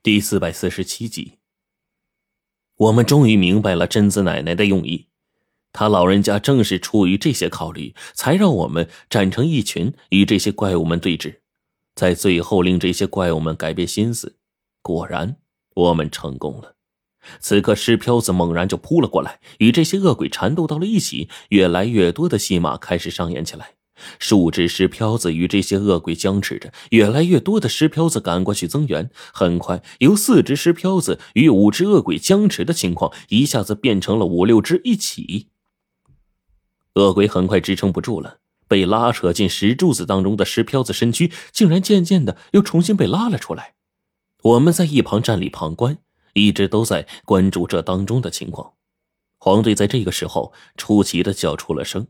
第四百四十七集，我们终于明白了贞子奶奶的用意。她老人家正是出于这些考虑，才让我们站成一群，与这些怪物们对峙，在最后令这些怪物们改变心思。果然，我们成功了。此刻，石漂子猛然就扑了过来，与这些恶鬼缠斗到了一起。越来越多的戏码开始上演起来。数只石漂子与这些恶鬼僵持着，越来越多的石漂子赶过去增援。很快，由四只石漂子与五只恶鬼僵持的情况，一下子变成了五六只一起。恶鬼很快支撑不住了，被拉扯进石柱子当中的石漂子身躯，竟然渐渐的又重新被拉了出来。我们在一旁站立旁观，一直都在关注这当中的情况。黄队在这个时候出奇的叫出了声。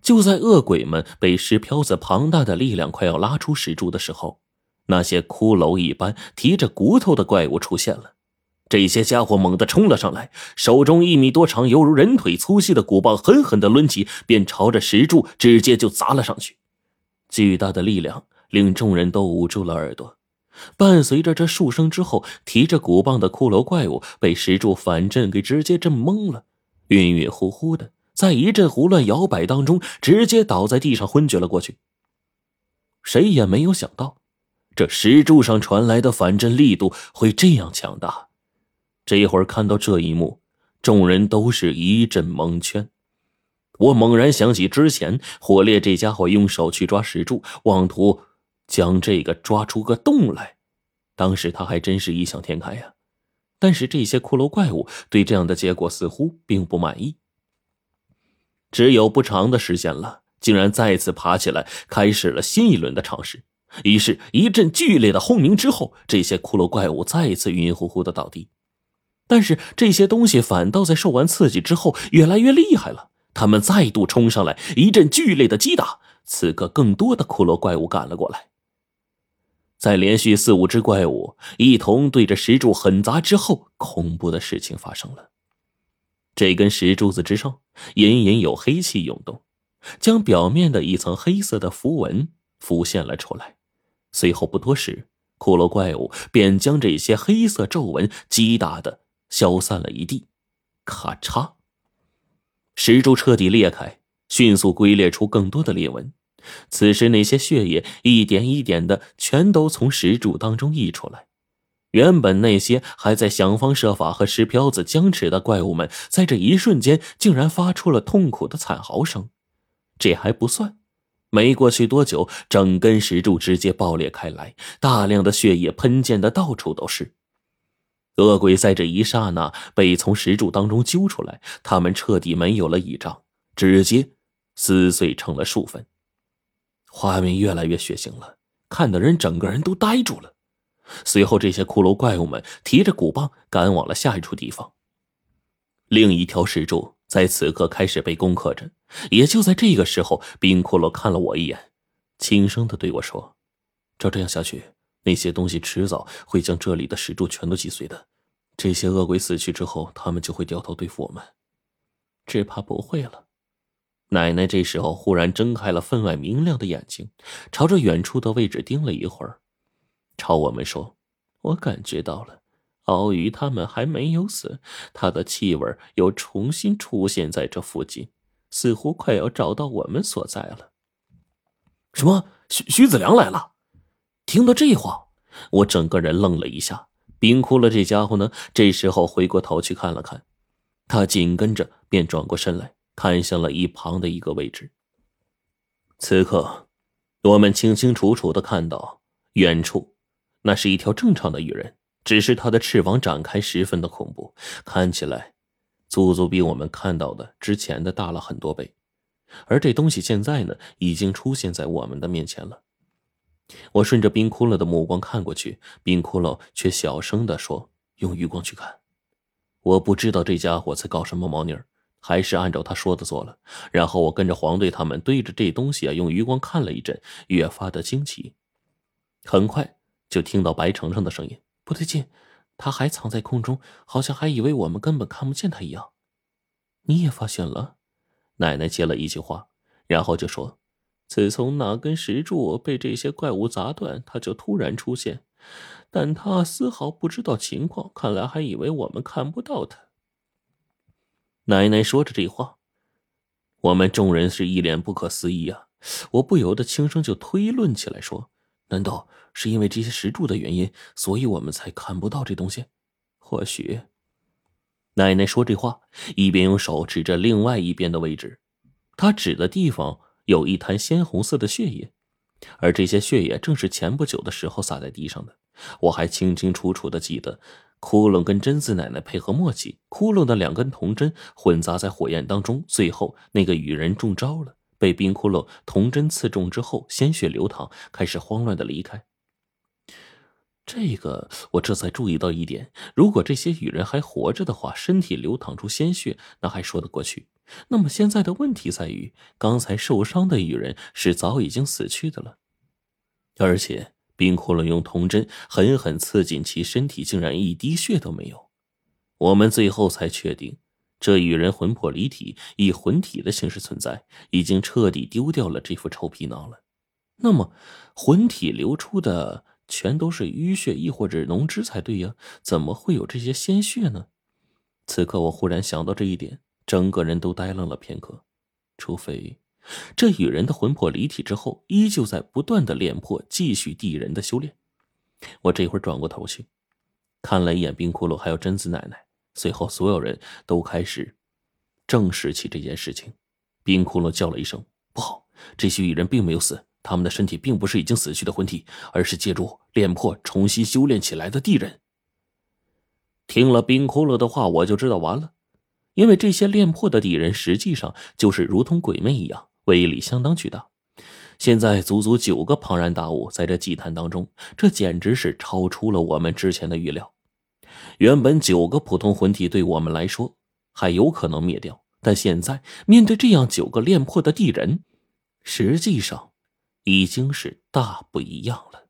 就在恶鬼们被石漂子庞大的力量快要拉出石柱的时候，那些骷髅一般提着骨头的怪物出现了。这些家伙猛地冲了上来，手中一米多长、犹如人腿粗细的骨棒狠狠地抡起，便朝着石柱直接就砸了上去。巨大的力量令众人都捂住了耳朵。伴随着这数声之后，提着骨棒的骷髅怪物被石柱反震给直接震懵了，晕晕乎乎的。在一阵胡乱摇摆当中，直接倒在地上昏厥了过去。谁也没有想到，这石柱上传来的反震力度会这样强大。这一会儿看到这一幕，众人都是一阵蒙圈。我猛然想起之前火烈这家伙用手去抓石柱，妄图将这个抓出个洞来，当时他还真是异想天开呀。但是这些骷髅怪物对这样的结果似乎并不满意。只有不长的时间了，竟然再次爬起来，开始了新一轮的尝试。于是，一阵剧烈的轰鸣之后，这些骷髅怪物再次晕晕乎乎的倒地。但是，这些东西反倒在受完刺激之后越来越厉害了。他们再度冲上来，一阵剧烈的击打。此刻，更多的骷髅怪物赶了过来。在连续四五只怪物一同对着石柱狠砸之后，恐怖的事情发生了。这根石柱子之上，隐隐有黑气涌动，将表面的一层黑色的符文浮现了出来。随后不多时，骷髅怪物便将这些黑色皱纹击打的消散了一地。咔嚓，石柱彻底裂开，迅速龟裂出更多的裂纹。此时，那些血液一点一点的全都从石柱当中溢出来。原本那些还在想方设法和石漂子僵持的怪物们，在这一瞬间竟然发出了痛苦的惨嚎声。这还不算，没过去多久，整根石柱直接爆裂开来，大量的血液喷溅的到处都是。恶鬼在这一刹那被从石柱当中揪出来，他们彻底没有了倚仗，直接撕碎成了数份。画面越来越血腥了，看的人整个人都呆住了。随后，这些骷髅怪物们提着鼓棒赶往了下一处地方。另一条石柱在此刻开始被攻克着。也就在这个时候，冰骷髅看了我一眼，轻声的对我说：“照这样下去，那些东西迟早会将这里的石柱全都击碎的。这些恶鬼死去之后，他们就会掉头对付我们。只怕不会了。”奶奶这时候忽然睁开了分外明亮的眼睛，朝着远处的位置盯了一会儿。朝我们说：“我感觉到了，鳌鱼他们还没有死，他的气味又重新出现在这附近，似乎快要找到我们所在了。”什么？徐徐子良来了？听到这话，我整个人愣了一下。冰窟了这家伙呢？这时候回过头去看了看，他紧跟着便转过身来看向了一旁的一个位置。此刻，我们清清楚楚的看到远处。那是一条正常的鱼人，只是它的翅膀展开十分的恐怖，看起来足足比我们看到的之前的大了很多倍。而这东西现在呢，已经出现在我们的面前了。我顺着冰骷髅的目光看过去，冰骷髅却小声的说：“用余光去看。”我不知道这家伙在搞什么猫腻，还是按照他说的做了。然后我跟着黄队他们对着这东西啊，用余光看了一阵，越发的惊奇。很快。就听到白程程的声音，不对劲，他还藏在空中，好像还以为我们根本看不见他一样。你也发现了？奶奶接了一句话，然后就说：“自从那根石柱被这些怪物砸断，他就突然出现，但他丝毫不知道情况，看来还以为我们看不到他。奶奶说着这话，我们众人是一脸不可思议啊！我不由得轻声就推论起来说：“难道是因为这些石柱的原因，所以我们才看不到这东西？或许……”奶奶说这话，一边用手指着另外一边的位置，她指的地方有一滩鲜红色的血液，而这些血液正是前不久的时候洒在地上的。我还清清楚楚的记得，窟窿跟贞子奶奶配合默契，窟窿的两根铜针混杂在火焰当中，最后那个女人中招了，被冰窟窿铜针刺中之后，鲜血流淌，开始慌乱的离开。这个我这才注意到一点：如果这些羽人还活着的话，身体流淌出鲜血，那还说得过去。那么现在的问题在于，刚才受伤的羽人是早已经死去的了，而且冰窟窿用铜针狠狠刺进其身体，竟然一滴血都没有。我们最后才确定，这羽人魂魄离体，以魂体的形式存在，已经彻底丢掉了这副臭皮囊了。那么，魂体流出的？全都是淤血，亦或者脓汁才对呀？怎么会有这些鲜血呢？此刻我忽然想到这一点，整个人都呆愣了片刻。除非这羽人的魂魄离体之后，依旧在不断的炼魄，继续地人的修炼。我这会儿转过头去，看了一眼冰窟窿，还有贞子奶奶，随后所有人都开始正视起这件事情。冰窟窿叫了一声：“不好！这些羽人并没有死。”他们的身体并不是已经死去的魂体，而是借助炼魄重新修炼起来的地人。听了冰骷髅的话，我就知道完了，因为这些炼魄的地人实际上就是如同鬼魅一样，威力相当巨大。现在足足九个庞然大物在这祭坛当中，这简直是超出了我们之前的预料。原本九个普通魂体对我们来说还有可能灭掉，但现在面对这样九个炼魄的地人，实际上。已经是大不一样了。